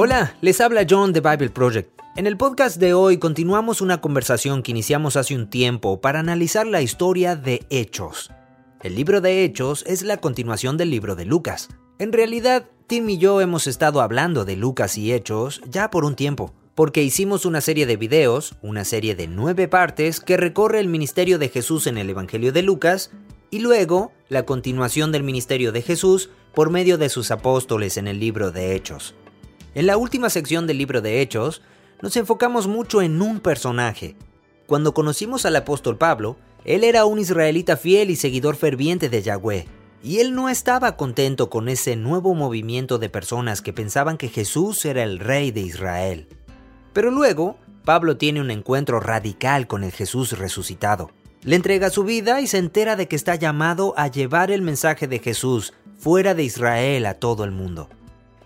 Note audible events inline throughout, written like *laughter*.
Hola, les habla John de Bible Project. En el podcast de hoy continuamos una conversación que iniciamos hace un tiempo para analizar la historia de Hechos. El libro de Hechos es la continuación del libro de Lucas. En realidad, Tim y yo hemos estado hablando de Lucas y Hechos ya por un tiempo, porque hicimos una serie de videos, una serie de nueve partes que recorre el ministerio de Jesús en el Evangelio de Lucas, y luego la continuación del ministerio de Jesús por medio de sus apóstoles en el libro de Hechos. En la última sección del libro de Hechos, nos enfocamos mucho en un personaje. Cuando conocimos al apóstol Pablo, él era un israelita fiel y seguidor ferviente de Yahweh, y él no estaba contento con ese nuevo movimiento de personas que pensaban que Jesús era el rey de Israel. Pero luego, Pablo tiene un encuentro radical con el Jesús resucitado. Le entrega su vida y se entera de que está llamado a llevar el mensaje de Jesús fuera de Israel a todo el mundo.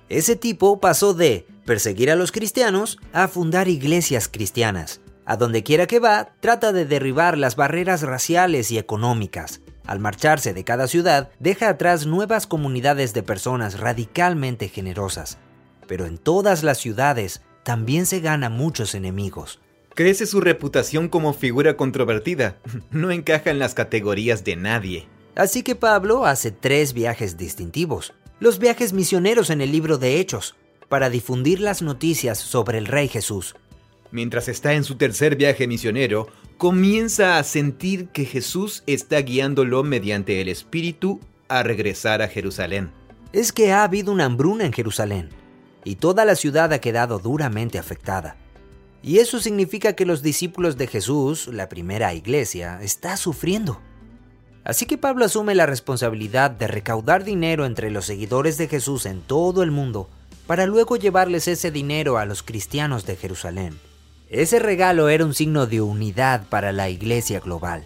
Ese tipo pasó de perseguir a los cristianos a fundar iglesias cristianas. A donde quiera que va, trata de derribar las barreras raciales y económicas. Al marcharse de cada ciudad, deja atrás nuevas comunidades de personas radicalmente generosas. Pero en todas las ciudades también se gana muchos enemigos. Crece su reputación como figura controvertida. *laughs* No encaja en las categorías de nadie. Así que Pablo hace tres viajes distintivos los viajes misioneros en el libro de Hechos, para difundir las noticias sobre el Rey Jesús. Mientras está en su tercer viaje misionero, comienza a sentir que Jesús está guiándolo mediante el Espíritu a regresar a Jerusalén. Es que ha habido una hambruna en Jerusalén, y toda la ciudad ha quedado duramente afectada. Y eso significa que los discípulos de Jesús, la primera iglesia, está sufriendo. Así que Pablo asume la responsabilidad de recaudar dinero entre los seguidores de Jesús en todo el mundo para luego llevarles ese dinero a los cristianos de Jerusalén. Ese regalo era un signo de unidad para la iglesia global.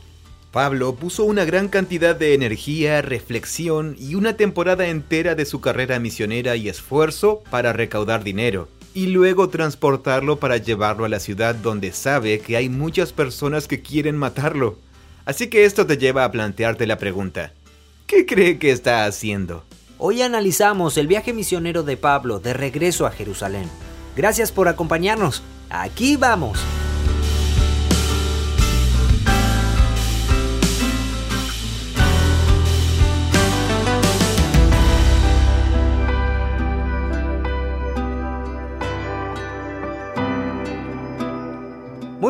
Pablo puso una gran cantidad de energía, reflexión y una temporada entera de su carrera misionera y esfuerzo para recaudar dinero, y luego transportarlo para llevarlo a la ciudad donde sabe que hay muchas personas que quieren matarlo. Así que esto te lleva a plantearte la pregunta, ¿qué cree que está haciendo? Hoy analizamos el viaje misionero de Pablo de regreso a Jerusalén. Gracias por acompañarnos. Aquí vamos.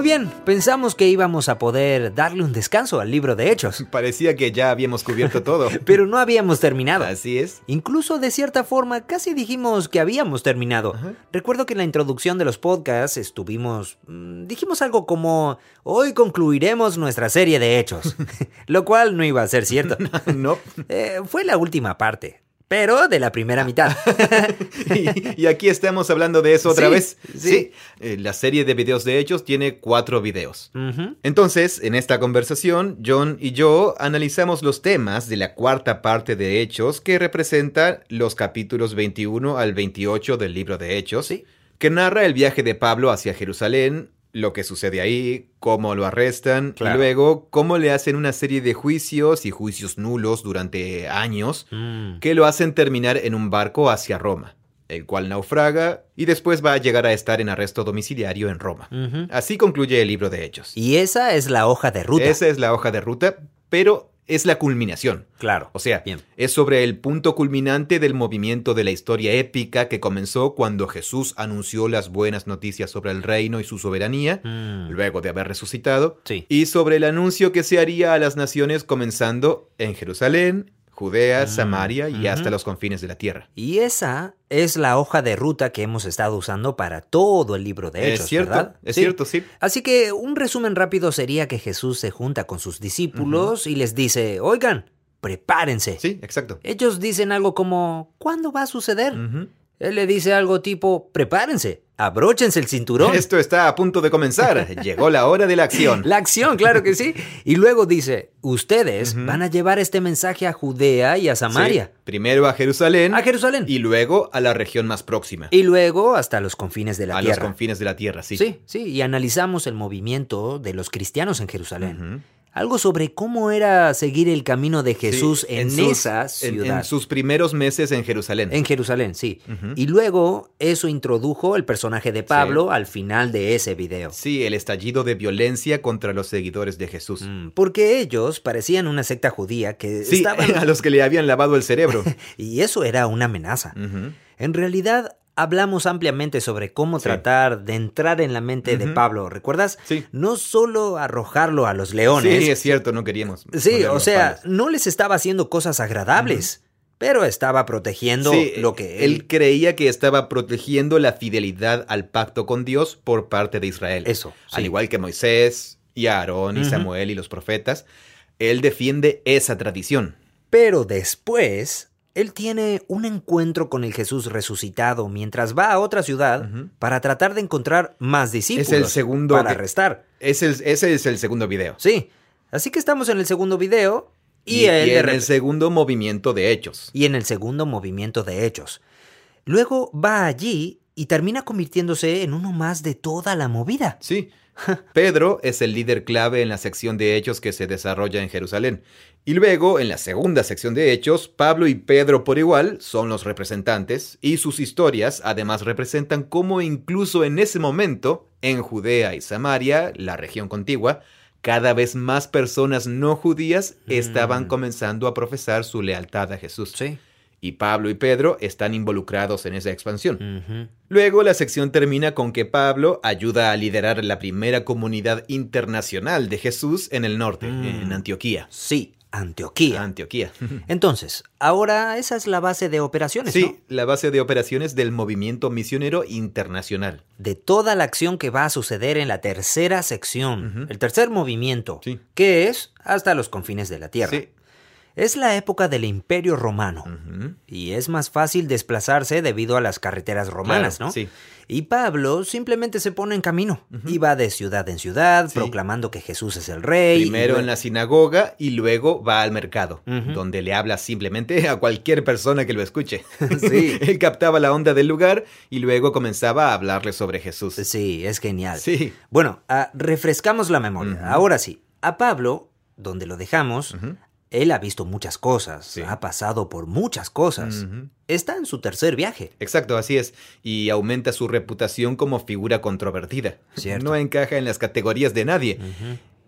Bien, pensamos que íbamos a poder darle un descanso al libro de Hechos. *laughs* Parecía que ya habíamos cubierto todo. *laughs* Pero no habíamos terminado. Así es. Incluso de cierta forma casi dijimos que habíamos terminado. Recuerdo que en la introducción de los podcasts estuvimos... Mm, dijimos algo como, hoy concluiremos nuestra serie de Hechos. *laughs* Lo cual no iba a ser cierto. no. Eh, fue la última parte pero de la primera *laughs* mitad. y, aquí estamos hablando de eso otra vez. Sí. Eh, la serie de videos de hechos tiene cuatro videos. Entonces, en esta conversación, John y yo analizamos los temas de la cuarta parte de hechos que representa los capítulos 21 al 28 del libro de hechos. Que narra el viaje de Pablo hacia Jerusalén, lo que sucede ahí, cómo lo arrestan, y luego cómo le hacen una serie de juicios y juicios nulos durante años mm. que lo hacen terminar en un barco hacia Roma, el cual naufraga y después va a llegar a estar en arresto domiciliario en Roma. Así concluye el libro de Hechos. Y esa es la hoja de ruta. Esa es la hoja de ruta, pero es la culminación. Claro. O sea, es sobre el punto culminante del movimiento de la historia épica que comenzó cuando Jesús anunció las buenas noticias sobre el reino y su soberanía, mm. luego de haber resucitado, y sobre el anuncio que se haría a las naciones comenzando en Jerusalén, Judea, mm, Samaria y hasta los confines de la tierra. Y esa es la hoja de ruta que hemos estado usando para todo el libro de Hechos. Es cierto, es cierto, sí. Así que un resumen rápido sería que Jesús se junta con sus discípulos y les dice, oigan, prepárense. Sí, exacto. Ellos dicen algo como, ¿cuándo va a suceder? Él le dice algo tipo, prepárense, abróchense el cinturón. Esto está a punto de comenzar, *laughs* llegó la hora de la acción. La acción, claro que sí. Y luego dice, ustedes van a llevar este mensaje a Judea y a Samaria. Primero a Jerusalén. A Jerusalén. Y luego a la región más próxima. Y luego hasta los confines de la tierra. A los confines de la tierra, sí. Sí, sí, y analizamos el movimiento de los cristianos en Jerusalén. Algo sobre cómo era seguir el camino de Jesús en, esa ciudad. En, sus primeros meses en Jerusalén. En Jerusalén, sí. Y luego eso introdujo el personaje de Pablo al final de ese video. Sí, el estallido de violencia contra los seguidores de Jesús. Mm, porque ellos parecían una secta judía que sí, *laughs* a los que le habían lavado el cerebro. *laughs* y eso era una amenaza. En realidad, hablamos ampliamente sobre cómo tratar de entrar en la mente de Pablo, ¿recuerdas? Sí. No solo arrojarlo a los leones. Sí, es cierto, no queríamos. Sí, o sea, no les estaba haciendo cosas agradables. Pero estaba protegiendo lo que él... él... creía que estaba protegiendo la fidelidad al pacto con Dios por parte de Israel. Eso. Al igual que Moisés y Aarón y Samuel y los profetas, él defiende esa tradición. Pero después él tiene un encuentro con el Jesús resucitado mientras va a otra ciudad para tratar de encontrar más discípulos. Es el segundo para arrestar. ese es el segundo video. Sí. Así que estamos en el segundo video y, en el segundo movimiento de hechos. Y en el segundo movimiento de hechos. Luego va allí y termina convirtiéndose en uno más de toda la movida. Sí. *laughs* Pedro es el líder clave en la sección de hechos que se desarrolla en Jerusalén. Y luego, en la segunda sección de hechos, Pablo y Pedro por igual son los representantes y sus historias además representan cómo incluso en ese momento, en Judea y Samaria, la región contigua, cada vez más personas no judías estaban mm. comenzando a profesar su lealtad a Jesús. Sí y Pablo y Pedro están involucrados en esa expansión. Luego la sección termina con que Pablo ayuda a liderar la primera comunidad internacional de Jesús en el norte, mm. en Antioquía. Sí, Antioquía. Antioquía. *laughs* Entonces, ahora esa es la base de operaciones. Sí, la base de operaciones del movimiento misionero internacional. De toda la acción que va a suceder en la tercera sección, el tercer movimiento, que es hasta los confines de la tierra. Sí. Es la época del Imperio Romano y es más fácil desplazarse debido a las carreteras romanas, ¿no? Sí. Y Pablo simplemente se pone en camino y va de ciudad en ciudad proclamando que Jesús es el rey. Primero en la sinagoga y luego va al mercado, donde le habla simplemente *laughs* a cualquier persona que lo escuche. *laughs* sí. *laughs* Él captaba la onda del lugar y luego comenzaba a hablarle sobre Jesús. Sí, es genial. Sí. Bueno, ah, refrescamos la memoria. Ahora sí, a Pablo, donde lo dejamos, él ha visto muchas cosas, ha pasado por muchas cosas. Está en su tercer viaje. Exacto, así es. Y aumenta su reputación como figura controvertida. No encaja en las categorías de nadie.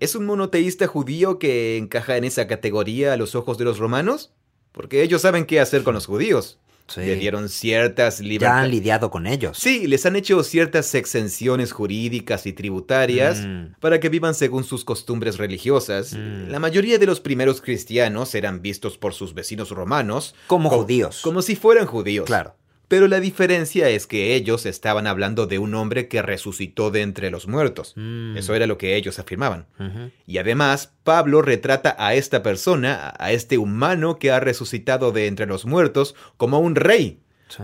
¿Es un monoteísta judío que encaja en esa categoría a los ojos de los romanos? Porque ellos saben qué hacer con los judíos. Le dieron ciertas libertades. Ya han lidiado con ellos. Sí, les han hecho ciertas exenciones jurídicas y tributarias mm. para que vivan según sus costumbres religiosas. Mm. La mayoría de los primeros cristianos eran vistos por sus vecinos romanos como judíos. Como si fueran judíos. Claro. Pero la diferencia es que ellos estaban hablando de un hombre que resucitó de entre los muertos. Mm. Eso era lo que ellos afirmaban. Y además, Pablo retrata a esta persona, a este humano que ha resucitado de entre los muertos, como un rey.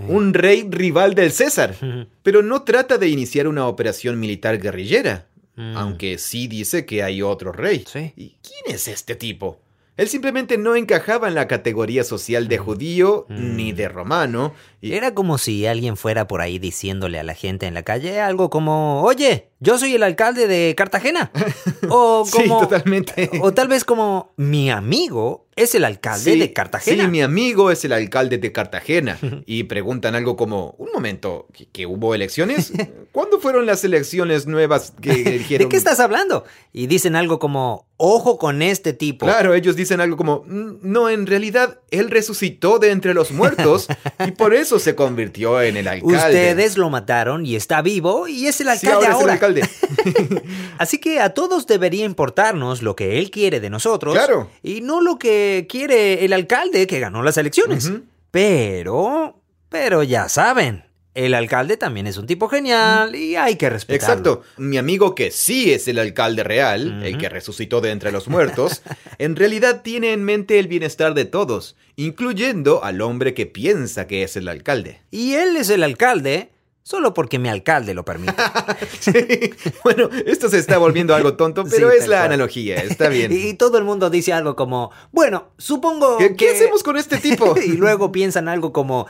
Un rey rival del César. Pero no trata de iniciar una operación militar guerrillera. Mm. Aunque sí dice que hay otro rey. ¿Y quién es este tipo? Él simplemente no encajaba en la categoría social de judío ni de romano. Era como si alguien fuera por ahí diciéndole a la gente en la calle algo como, oye, yo soy el alcalde de Cartagena. *laughs* O como, sí, totalmente. O tal vez como, mi amigo es el alcalde de Cartagena. Sí, mi amigo es el alcalde de Cartagena. *laughs* Y preguntan algo como, un momento, ¿que, hubo elecciones? ¿Cuándo fueron las elecciones nuevas que eligieron? *laughs* ¿De qué estás hablando? Y dicen algo como, ojo con este tipo. Claro, ellos dicen algo como, mm, no, en realidad, él resucitó de entre los muertos y por eso se convirtió en el alcalde. Ustedes lo mataron y está vivo y es el alcalde ahora. Es el alcalde. *laughs* Así que a todos debería importarnos lo que él quiere de nosotros. Claro. Y no lo que quiere el alcalde que ganó las elecciones. Pero, pero ya saben. El alcalde también es un tipo genial y hay que respetarlo. Exacto. Mi amigo que sí es el alcalde real, el que resucitó de entre los muertos, *laughs* en realidad tiene en mente el bienestar de todos, incluyendo al hombre que piensa que es el alcalde. Y él es el alcalde solo porque mi alcalde lo permite. *laughs* Bueno, esto se está volviendo algo tonto, pero es la analogía, está bien. *laughs* Y todo el mundo dice algo como, bueno, supongo ¿Qué, que... ¿Qué hacemos con este tipo? *laughs* y luego piensan algo como,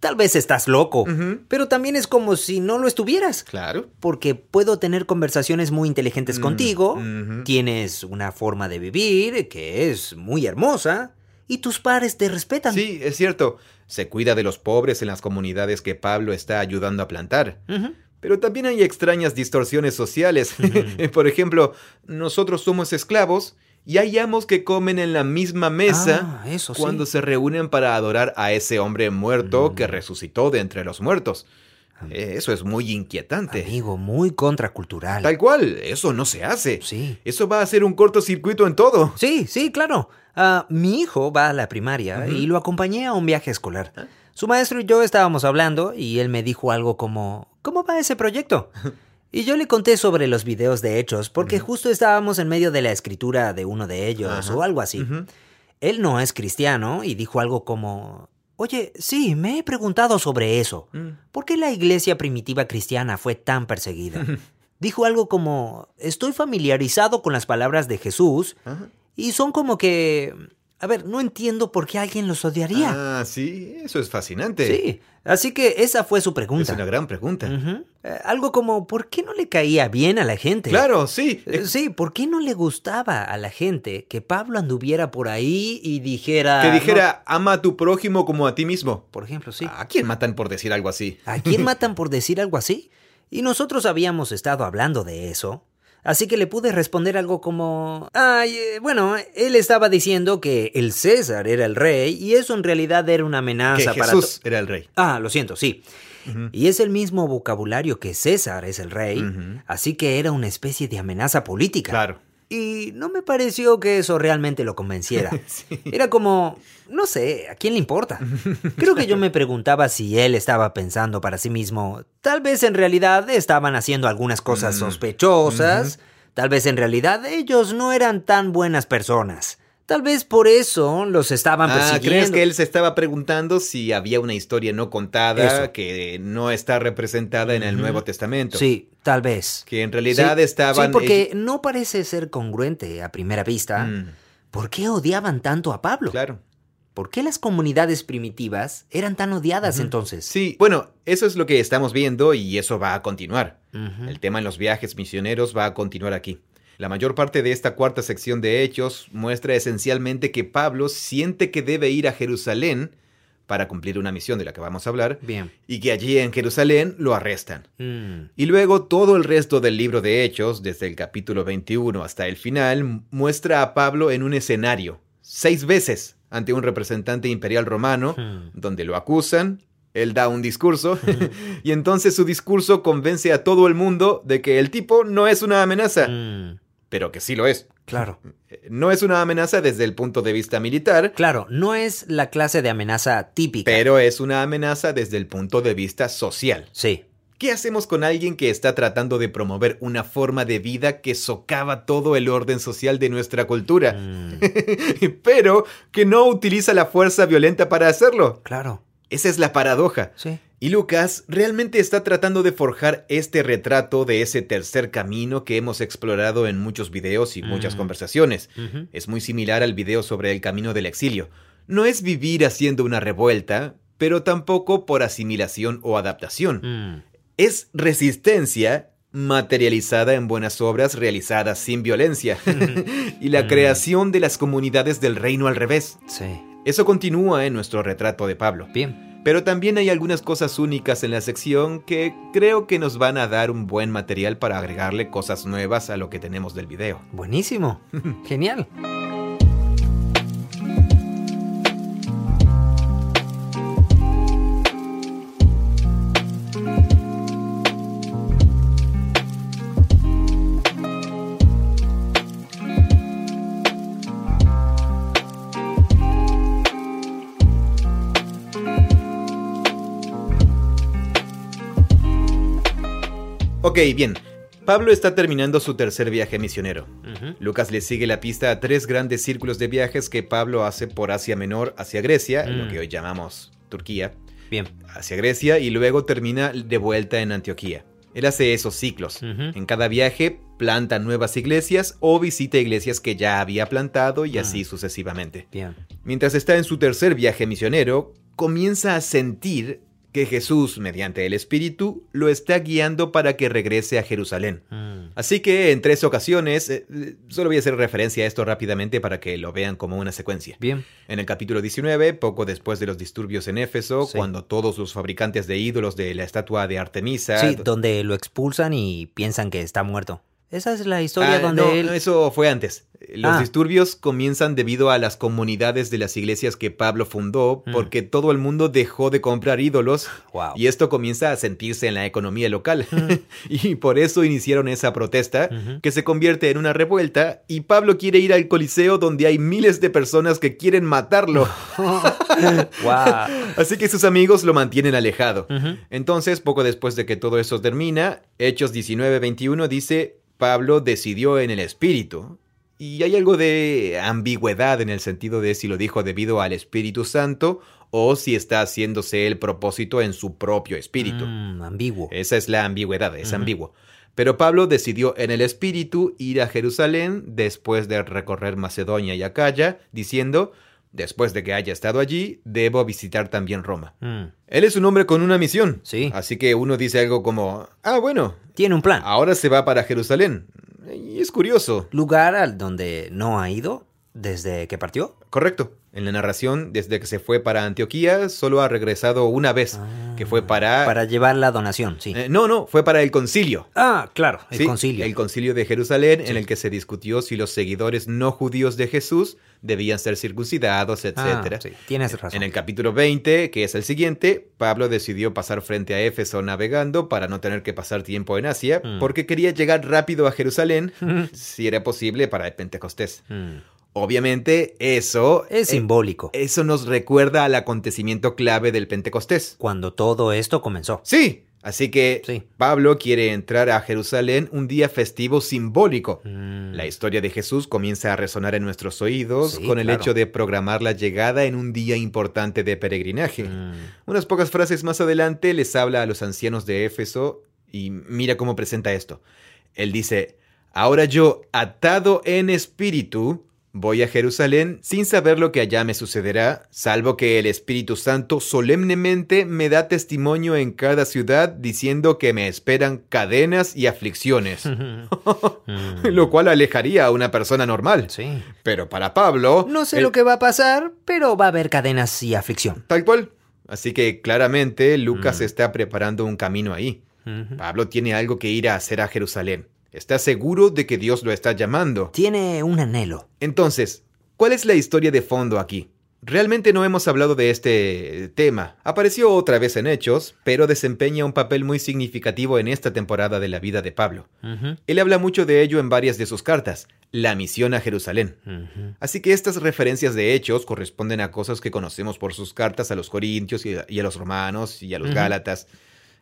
tal vez estás loco, pero también es como si no lo estuvieras. Claro. Porque puedo tener conversaciones muy inteligentes mm, contigo, tienes una forma de vivir que es muy hermosa, y tus pares te respetan. Sí, es cierto. Se cuida de los pobres en las comunidades que Pablo está ayudando a plantar. Pero también hay extrañas distorsiones sociales. *laughs* Por ejemplo, nosotros somos esclavos y hay amos que comen en la misma mesa ah, cuando se reúnen para adorar a ese hombre muerto que mm. resucitó de entre los muertos. Eh, eso es muy inquietante. Amigo, muy contracultural. Tal cual, eso no se hace. Sí. Eso va a ser un cortocircuito en todo. Sí, sí, claro. Ah, mi hijo va a la primaria y lo acompañé a un viaje escolar. Ah. Su maestro y yo estábamos hablando y él me dijo algo como, ¿cómo va ese proyecto? *laughs* Y yo le conté sobre los videos de hechos, porque justo estábamos en medio de la escritura de uno de ellos o algo así. Él no es cristiano y dijo algo como, Oye, sí, me he preguntado sobre eso. Mm. ¿Por qué la iglesia primitiva cristiana fue tan perseguida? *laughs* dijo algo como, estoy familiarizado con las palabras de Jesús y son como que a ver, no entiendo por qué alguien los odiaría. Ah, sí, eso es fascinante. Sí, así que esa fue su pregunta. Es una gran pregunta. Eh, algo como, ¿por qué no le caía bien a la gente? Claro, sí. Eh, sí, ¿por qué no le gustaba a la gente que Pablo anduviera por ahí y dijera... Que dijera, ama a tu prójimo como a ti mismo. Por ejemplo, sí. ¿A quién matan por decir algo así? ¿A quién *laughs* matan por decir algo así? Y nosotros habíamos estado hablando de eso. Así que le pude responder algo como... Ay, eh, bueno, él estaba diciendo que el César era el rey y eso en realidad era una amenaza que Jesús era el rey. Ah, lo siento, sí. Y es el mismo vocabulario que César es el rey, así que era una especie de amenaza política. Claro. Y no me pareció que eso realmente lo convenciera. *laughs* Era como, no sé, ¿a quién le importa? Creo que yo me preguntaba si él estaba pensando para sí mismo, tal vez en realidad estaban haciendo algunas cosas mm. sospechosas, tal vez en realidad ellos no eran tan buenas personas. Tal vez por eso los estaban ah, persiguiendo. ¿Crees que él se estaba preguntando si había una historia no contada que no está representada en el Nuevo Testamento? Sí, tal vez. Que en realidad estaban. Sí, porque no parece ser congruente a primera vista. Mm. ¿Por qué odiaban tanto a Pablo? Claro. ¿Por qué las comunidades primitivas eran tan odiadas entonces? Sí, bueno, eso es lo que estamos viendo y eso va a continuar. El tema en los viajes misioneros va a continuar aquí. La mayor parte de esta cuarta sección de Hechos muestra esencialmente que Pablo siente que debe ir a Jerusalén para cumplir una misión de la que vamos a hablar, Bien. y que allí en Jerusalén lo arrestan. Mm. Y luego todo el resto del libro de Hechos, desde el capítulo 21 hasta el final, muestra a Pablo en un escenario, seis veces, ante un representante imperial romano, hmm. donde lo acusan, él da un discurso, *laughs* y entonces su discurso convence a todo el mundo de que el tipo no es una amenaza. Hmm pero que sí lo es. Claro. No es una amenaza desde el punto de vista militar. Claro, no es la clase de amenaza típica. Pero es una amenaza desde el punto de vista social. Sí. ¿Qué hacemos con alguien que está tratando de promover una forma de vida que socava todo el orden social de nuestra cultura? Mm. *laughs* pero que no utiliza la fuerza violenta para hacerlo. Claro. Esa es la paradoja. Sí. Y Lucas realmente está tratando de forjar este retrato de ese tercer camino que hemos explorado en muchos videos y muchas conversaciones. Es muy similar al video sobre el camino del exilio. No es vivir haciendo una revuelta, pero tampoco por asimilación o adaptación. Mm. Es resistencia materializada en buenas obras realizadas sin violencia *laughs* *laughs* y la mm. creación de las comunidades del reino al revés. Sí. Eso continúa en nuestro retrato de Pablo. Bien. Pero también hay algunas cosas únicas en la sección que creo que nos van a dar un buen material para agregarle cosas nuevas a lo que tenemos del video. Buenísimo. *laughs* Genial. Ok, bien. Pablo está terminando su tercer viaje misionero. Lucas le sigue la pista a tres grandes círculos de viajes que Pablo hace por Asia Menor hacia Grecia, lo mm. que hoy llamamos Turquía. Bien. Hacia Grecia y luego termina de vuelta en Antioquía. Él hace esos ciclos. En cada viaje planta nuevas iglesias o visita iglesias que ya había plantado y así ah. sucesivamente. Bien. Mientras está en su tercer viaje misionero, comienza a sentir que Jesús, mediante el Espíritu, lo está guiando para que regrese a Jerusalén. Mm. Así que en tres ocasiones, eh, eh, solo voy a hacer referencia a esto rápidamente para que lo vean como una secuencia. Bien. En el capítulo 19, poco después de los disturbios en Éfeso, Sí. cuando todos los fabricantes de ídolos de la estatua de Artemisa... Sí, donde lo expulsan y piensan que está muerto. Esa es la historia Ah, donde no, él... no, eso fue antes. Los Ah. disturbios comienzan debido a las comunidades de las iglesias que Pablo fundó, Mm. porque todo el mundo dejó de comprar ídolos Wow. y esto comienza a sentirse en la economía local. *laughs* y por eso iniciaron esa protesta que se convierte en una revuelta y Pablo quiere ir al Coliseo donde hay miles de personas que quieren matarlo. *laughs* Wow. *laughs* Así que sus amigos lo mantienen alejado. Entonces, poco después de que todo eso termina, Hechos 19:21 dice, Pablo decidió en el Espíritu. Y hay algo de ambigüedad en el sentido de si lo dijo debido al Espíritu Santo o si está haciéndose el propósito en su propio espíritu. Mm, ambiguo. Esa es la ambigüedad, es ambiguo. Pero Pablo decidió en el Espíritu ir a Jerusalén después de recorrer Macedonia y Acaya, diciendo, después de que haya estado allí, debo visitar también Roma. Mm. Él es un hombre con una misión. Sí. Así que uno dice algo como, ah, bueno, Tiene un plan. ahora se va para Jerusalén. Y es curioso. Lugar al donde no ha ido desde que partió. Correcto. En la narración, desde que se fue para Antioquía, solo ha regresado una vez, que fue para... Para llevar la donación, sí. Eh, no, no, fue para el concilio. ah, claro, el Sí, concilio. El concilio de Jerusalén, Sí. en el que se discutió si los seguidores no judíos de Jesús debían ser circuncidados, Ah, etcétera. sí, tienes razón. En el capítulo 20, que es el siguiente, Pablo decidió pasar frente a Éfeso navegando para no tener que pasar tiempo en Asia, Mm. porque quería llegar rápido a Jerusalén, *laughs* si era posible, para el Pentecostés. Mm. Obviamente, eso... Es eh, simbólico. eso nos recuerda al acontecimiento clave del Pentecostés. Cuando todo esto comenzó. Sí, así que Sí. Pablo quiere entrar a Jerusalén un día festivo simbólico. Mm. La historia de Jesús comienza a resonar en nuestros oídos Sí, con el claro. hecho de programar la llegada en un día importante de peregrinaje. Mm. Unas pocas frases más adelante les habla a los ancianos de Éfeso y mira cómo presenta esto. Él dice, ahora yo, atado en espíritu, voy a Jerusalén sin saber lo que allá me sucederá, salvo que el Espíritu Santo solemnemente me da testimonio en cada ciudad diciendo que me esperan cadenas y aflicciones, *laughs* *laughs* lo cual alejaría a una persona normal. Sí. Pero para Pablo... No sé el- lo que va a pasar, pero va a haber cadenas y aflicción. Tal cual. Así que claramente Lucas Mm. está preparando un camino ahí. Pablo tiene algo que ir a hacer a Jerusalén. Está seguro de que Dios lo está llamando. Tiene un anhelo. Entonces, ¿cuál es la historia de fondo aquí? Realmente no hemos hablado de este tema. Apareció otra vez en Hechos, pero desempeña un papel muy significativo en esta temporada de la vida de Pablo. Él habla mucho de ello en varias de sus cartas, la misión a Jerusalén. Así que estas referencias de hechos corresponden a cosas que conocemos por sus cartas a los corintios y a, y a los romanos y a los gálatas.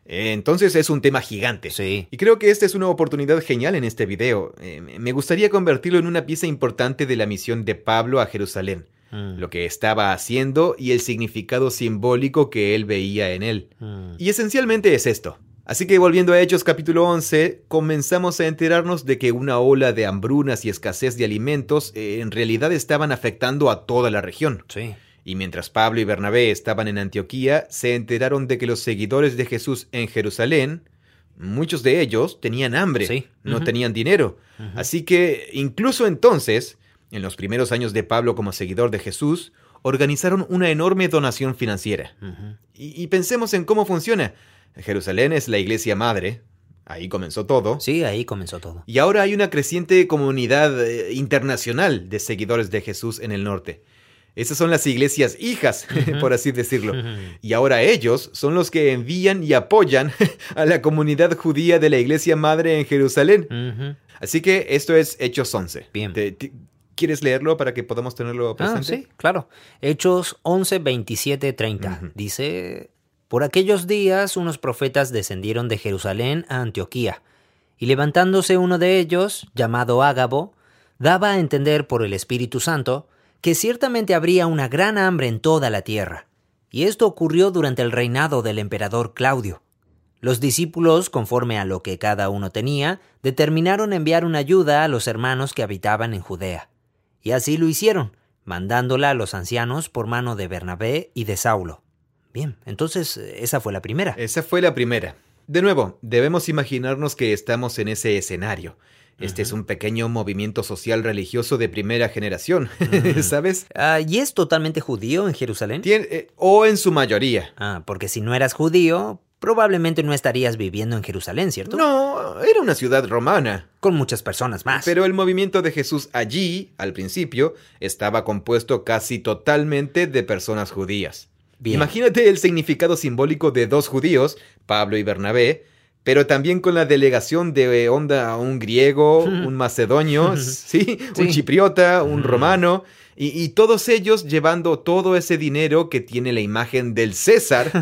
Eh, Entonces es un tema gigante. Sí. Y creo que esta es una oportunidad genial en este video. Eh, me gustaría convertirlo en una pieza importante de la misión de Pablo a Jerusalén, Mm. lo que estaba haciendo y el significado simbólico que él veía en él. Mm. Y esencialmente es esto. Así que volviendo a Hechos capítulo 11, comenzamos a enterarnos de que una ola de hambrunas y escasez de alimentos eh, en realidad estaban afectando a toda la región. Sí. Y mientras Pablo y Bernabé estaban en Antioquía, se enteraron de que los seguidores de Jesús en Jerusalén, muchos de ellos tenían hambre, Sí. no tenían dinero. Así que incluso entonces, en los primeros años de Pablo como seguidor de Jesús, organizaron una enorme donación financiera. Y pensemos en cómo funciona. Jerusalén es la iglesia madre, ahí comenzó todo. Sí, ahí comenzó todo. Y ahora hay una creciente comunidad eh, internacional de seguidores de Jesús en el norte. Esas son las iglesias hijas, *laughs* por así decirlo. Y ahora ellos son los que envían y apoyan *laughs* a la comunidad judía de la iglesia madre en Jerusalén. Así que esto es Hechos 11. Bien. Te- te- ¿Quieres leerlo para que podamos tenerlo Ah, presente? sí, claro. Hechos 11, 27, 30. Ujú. Dice, por aquellos días unos profetas descendieron de Jerusalén a Antioquía, y levantándose uno de ellos, llamado Ágabo, daba a entender por el Espíritu Santo que ciertamente habría una gran hambre en toda la tierra. Y esto ocurrió durante el reinado del emperador Claudio. Los discípulos, conforme a lo que cada uno tenía, determinaron enviar una ayuda a los hermanos que habitaban en Judea. Y así lo hicieron, mandándola a los ancianos por mano de Bernabé y de Saulo. Bien, entonces esa fue la primera. Esa fue la primera. De nuevo, debemos imaginarnos que estamos en ese escenario. Este es un pequeño movimiento social religioso de primera generación, *laughs* ¿sabes? Ah, ¿Y es totalmente judío en Jerusalén? Eh, o en su mayoría. Ah, porque si no eras judío, probablemente no estarías viviendo en Jerusalén, ¿cierto? No, era una ciudad romana. Con muchas personas más. Pero el movimiento de Jesús allí, al principio, estaba compuesto casi totalmente de personas judías. Imagínate el significado simbólico de dos judíos, Pablo y Bernabé, pero también con la delegación de onda un griego, un *laughs* macedonio, *laughs* ¿sí? un chipriota, un romano, y, todos ellos llevando todo ese dinero que tiene la imagen del César,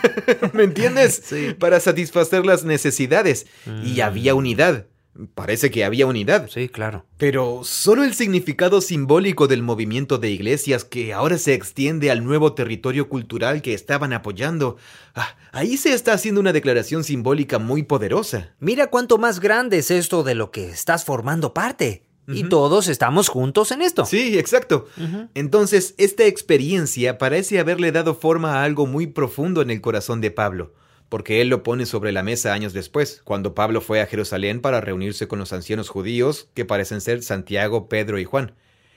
*laughs* ¿me entiendes? Para satisfacer las necesidades. Y había mm. unidad. Parece que había unidad. Sí, claro. Pero solo el significado simbólico del movimiento de iglesias que ahora se extiende al nuevo territorio cultural que estaban apoyando. Ah, ahí se está haciendo una declaración simbólica muy poderosa. Mira cuánto más grande es esto de lo que estás formando parte. Y todos estamos juntos en esto. Sí, exacto. Entonces, esta experiencia parece haberle dado forma a algo muy profundo en el corazón de Pablo porque él lo pone sobre la mesa años después, cuando Pablo fue a Jerusalén para reunirse con los ancianos judíos, que parecen ser Santiago, Pedro y Juan.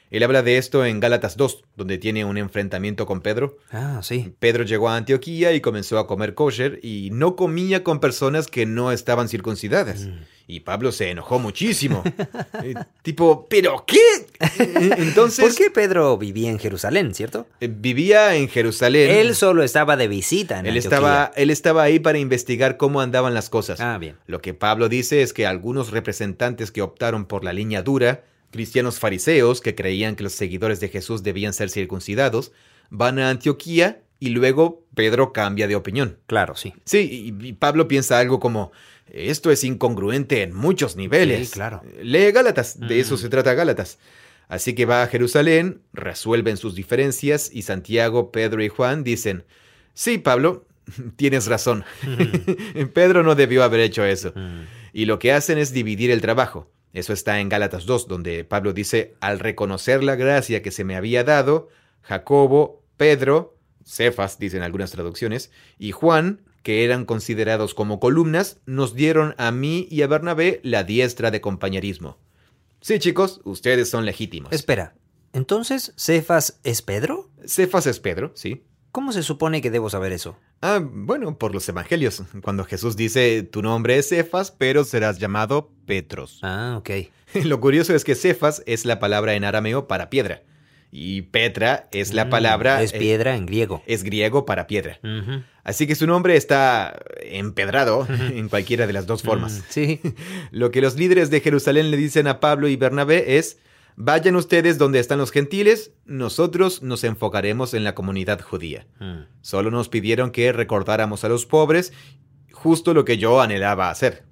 Él habla de esto en Gálatas 2, donde tiene un enfrentamiento con Pedro. Ah, sí. Pedro llegó a Antioquía y comenzó a comer kosher y no comía con personas que no estaban circuncidadas. Mm. Y Pablo se enojó muchísimo. *laughs* Eh, tipo, ¿pero qué? Entonces. ¿Por qué Pedro vivía en Jerusalén, cierto? Eh, vivía en Jerusalén. Él solo estaba de visita en él estaba Él estaba ahí para investigar cómo andaban las cosas. Ah, bien. Lo que Pablo dice es que algunos representantes que optaron por la línea dura cristianos fariseos que creían que los seguidores de Jesús debían ser circuncidados, van a Antioquía y luego Pedro cambia de opinión. Claro, sí. Sí, y, Pablo piensa algo como, esto es incongruente en muchos niveles. Sí, claro. Lee Gálatas, de eso mm. se trata Gálatas. Así que va a Jerusalén, resuelven sus diferencias y Santiago, Pedro y Juan dicen, sí, Pablo, *laughs* tienes razón. *laughs* Pedro no debió haber hecho eso. Mm. Y lo que hacen es dividir el trabajo. Eso está en Gálatas 2, donde Pablo dice, al reconocer la gracia que se me había dado, Jacobo, Pedro, Cefas, dicen algunas traducciones, y Juan, que eran considerados como columnas, nos dieron a mí y a Bernabé la diestra de compañerismo. Sí, chicos, ustedes son legítimos. Espera, ¿entonces Cefas es Pedro? Cefas es Pedro, sí. ¿Cómo se supone que debo saber eso? Ah, bueno, por los evangelios. Cuando Jesús dice, tu nombre es Cefas, pero serás llamado Petros. Ah, ok. *laughs* Lo curioso es que Cefas es la palabra en arameo para piedra. Y Petra es la mm, palabra... Es piedra en griego. Es griego para piedra. Así que su nombre está empedrado en cualquiera de las dos formas. Sí. *laughs* Lo que los líderes de Jerusalén le dicen a Pablo y Bernabé es, Vayan ustedes donde están los gentiles, nosotros nos enfocaremos en la comunidad judía. Solo nos pidieron que recordáramos a los pobres, justo lo que yo anhelaba hacer.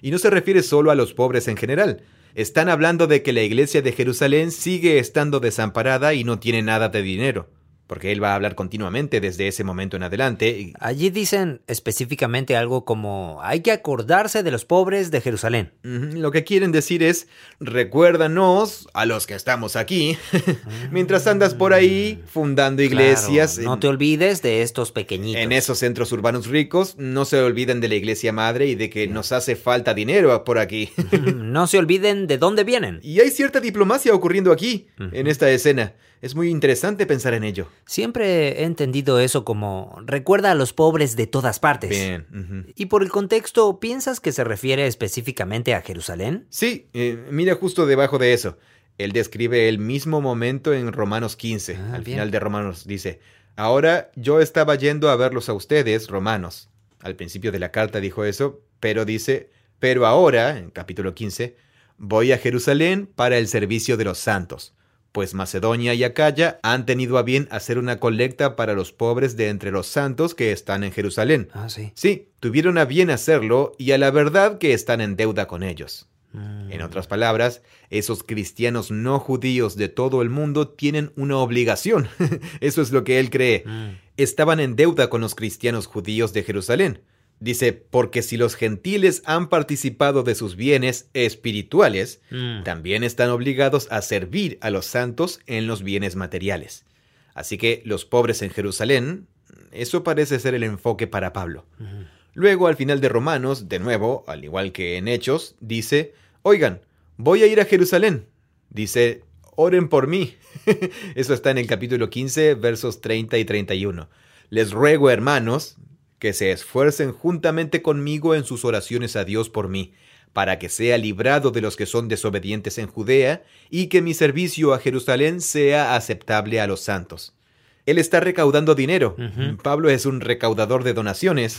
Y no se refiere solo a los pobres en general. Están hablando de que la iglesia de Jerusalén sigue estando desamparada y no tiene nada de dinero porque él va a hablar continuamente desde ese momento en adelante. Allí dicen específicamente algo como hay que acordarse de los pobres de Jerusalén. Lo que quieren decir es recuérdanos a los que estamos aquí *laughs* mientras andas por ahí fundando iglesias. no te olvides de estos pequeñitos. En esos centros urbanos ricos, no se olviden de la iglesia madre y de que nos hace falta dinero por aquí. *laughs* no se olviden de dónde vienen. Y hay cierta diplomacia ocurriendo aquí, en esta escena. Es muy interesante pensar en ello. Siempre he entendido eso como recuerda a los pobres de todas partes. Bien. Y por el contexto, ¿piensas que se refiere específicamente a Jerusalén? Sí, eh, mira justo debajo de eso. Él describe el mismo momento en Romanos 15. Ah, al final de Romanos dice, ahora yo estaba yendo a verlos a ustedes, romanos. Al principio de la carta dijo eso, pero dice, pero ahora, en capítulo 15, voy a Jerusalén para el servicio de los santos pues Macedonia y Acaya han tenido a bien hacer una colecta para los pobres de entre los santos que están en Jerusalén. Ah, sí. Sí, tuvieron a bien hacerlo y a la verdad que están en deuda con ellos. En mm. otras palabras, esos cristianos no judíos de todo el mundo tienen una obligación. *laughs* Eso es lo que él cree. Mm. Estaban en deuda con los cristianos judíos de Jerusalén. Dice, porque si los gentiles han participado de sus bienes espirituales, mm. también están obligados a servir a los santos en los bienes materiales. Así que los pobres en Jerusalén eso parece ser el enfoque para Pablo. Luego, al final de Romanos, de nuevo, al igual que en Hechos, dice, oigan, voy a ir a Jerusalén. Dice, oren por mí. *laughs* Eso está en el capítulo 15, versos 30 y 31. Les ruego, hermanos, que se esfuercen juntamente conmigo en sus oraciones a Dios por mí, para que sea librado de los que son desobedientes en Judea, y que mi servicio a Jerusalén sea aceptable a los santos. Él está recaudando dinero. Pablo es un recaudador de donaciones.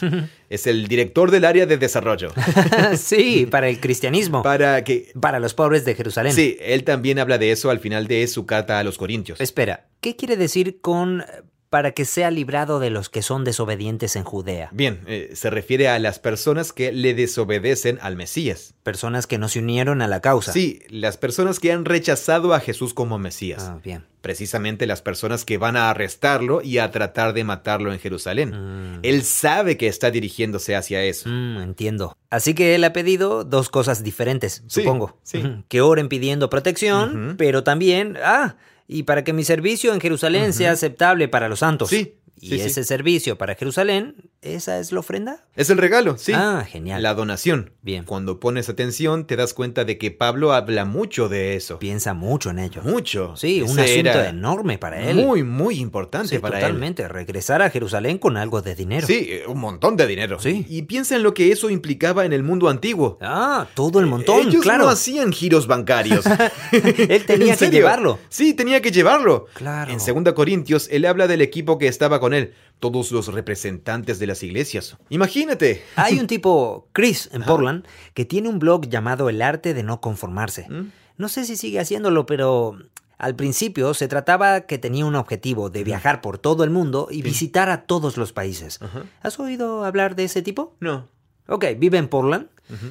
Es el director del área de desarrollo. *laughs* sí, para el cristianismo. Para que... Para los pobres de Jerusalén. Sí, él también habla de eso al final de su carta a los Corintios. Espera, ¿qué quiere decir con para que sea librado de los que son desobedientes en Judea. Bien, eh, se refiere a las personas que le desobedecen al Mesías. Personas que no se unieron a la causa. Sí, las personas que han rechazado a Jesús como Mesías. Ah, bien. Precisamente las personas que van a arrestarlo y a tratar de matarlo en Jerusalén. Mm. Él sabe que está dirigiéndose hacia eso. Mm, entiendo. Así que él ha pedido dos cosas diferentes, supongo. Sí. *laughs* Que oren pidiendo protección, pero también, ah, y para que mi servicio en Jerusalén sea aceptable para los santos. Sí. Y ese servicio para Jerusalén ¿Esa es la ofrenda? Es el regalo, sí. Ah, genial. La donación. Bien. Cuando pones atención, te das cuenta de que Pablo habla mucho de eso. Piensa mucho en ello. Mucho. Sí, un asunto enorme para él. Muy, muy importante para él. Totalmente. Regresar a Jerusalén con algo de dinero. Sí, eh, un montón de dinero. Sí. Y piensa en lo que eso implicaba en el mundo antiguo. Ah, todo el montón, Ellos claro. no hacían giros bancarios. *laughs* él *laughs* tenía que llevarlo. Sí, tenía que llevarlo. Claro. En 2 Corintios, él habla del equipo que estaba con él. Todos los representantes de las iglesias. Imagínate. Hay un *laughs* tipo, Chris, en Portland, que tiene un blog llamado El arte de no conformarse. ¿Mm? No sé si sigue haciéndolo, pero al principio se trataba que tenía un objetivo de viajar por todo el mundo y visitar a todos los países. ¿Has oído hablar de ese tipo? No. Ok, vive en Portland.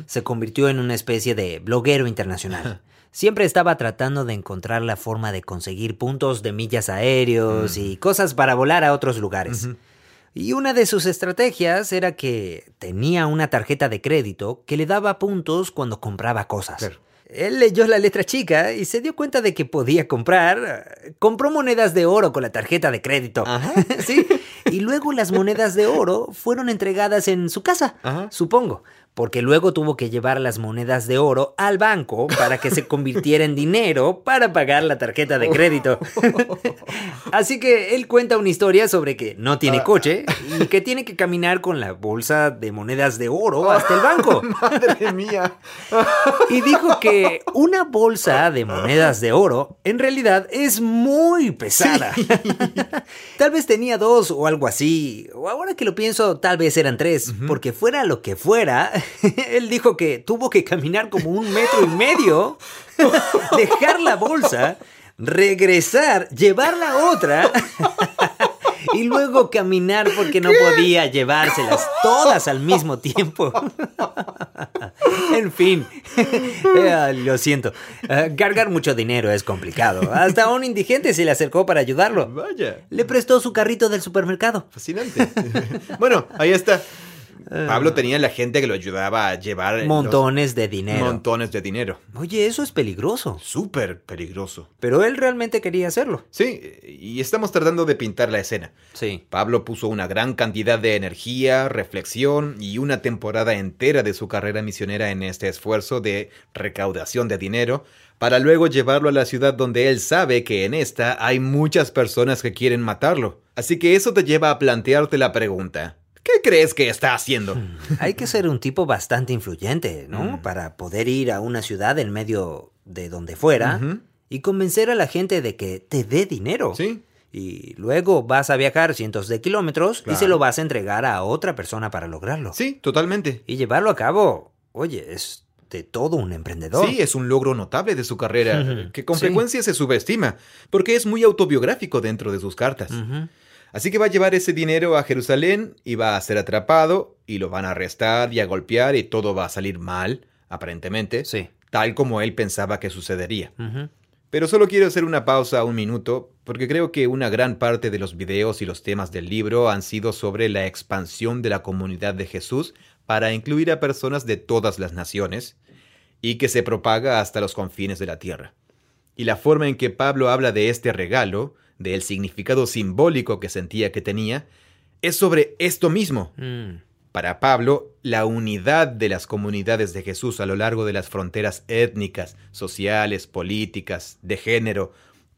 Se convirtió en una especie de bloguero internacional. Siempre estaba tratando de encontrar la forma de conseguir puntos de millas aéreos y cosas para volar a otros lugares. Y una de sus estrategias era que tenía una tarjeta de crédito que le daba puntos cuando compraba cosas. Él leyó la letra chica y se dio cuenta de que podía comprar. Compró monedas de oro con la tarjeta de crédito. *laughs* sí. Y luego las monedas de oro fueron entregadas en su casa, supongo porque luego tuvo que llevar las monedas de oro al banco para que se convirtiera en dinero para pagar la tarjeta de crédito. *laughs* Así que él cuenta una historia sobre que no tiene ah. coche y que tiene que caminar con la bolsa de monedas de oro hasta el *laughs* banco. Madre mía. Y dijo que una bolsa de monedas de oro en realidad es muy pesada. *laughs* Tal vez tenía dos o algo así. O ahora que lo pienso, tal vez eran tres, porque fuera lo que fuera, *laughs* él dijo que tuvo que caminar como un metro y medio, *laughs* dejar la bolsa, regresar, llevar la otra *laughs* y luego caminar porque no podía llevárselas todas al mismo tiempo. en fin, eh, lo siento. Eh, cargar mucho dinero es complicado. Hasta un indigente se le acercó para ayudarlo. Vaya. Le prestó su carrito del supermercado. Fascinante. bueno, ahí está. Pablo ah. tenía la gente que lo ayudaba a llevar montones de dinero. Montones de dinero. Oye, eso es peligroso. Súper peligroso. Pero él realmente quería hacerlo. Sí, y estamos tratando de pintar la escena. Sí. Pablo puso una gran cantidad de energía, reflexión y una temporada entera de su carrera misionera en este esfuerzo de recaudación de dinero para luego llevarlo a la ciudad donde él sabe que en esta hay muchas personas que quieren matarlo. Así que eso te lleva a plantearte la pregunta. ¿Qué crees que está haciendo? *laughs* Hay que ser un tipo bastante influyente, ¿no? Hmm. Para poder ir a una ciudad en medio de donde fuera y convencer a la gente de que te dé dinero. Sí. Y luego vas a viajar cientos de kilómetros y se lo vas a entregar a otra persona para lograrlo. Sí, totalmente. Y llevarlo a cabo, oye, es de todo un emprendedor. Sí, es un logro notable de su carrera, que con frecuencia se subestima, porque es muy autobiográfico dentro de sus cartas. Así que va a llevar ese dinero a Jerusalén y va a ser atrapado y lo van a arrestar y a golpear y todo va a salir mal, aparentemente, sí. tal como él pensaba que sucedería. Pero solo quiero hacer una pausa un minuto porque creo que una gran parte de los videos y los temas del libro han sido sobre la expansión de la comunidad de Jesús para incluir a personas de todas las naciones y que se propaga hasta los confines de la tierra. Y la forma en que Pablo habla de este regalo del significado simbólico que sentía que tenía, es sobre esto mismo. Mm. Para Pablo, la unidad de las comunidades de Jesús a lo largo de las fronteras étnicas, sociales, políticas, de género,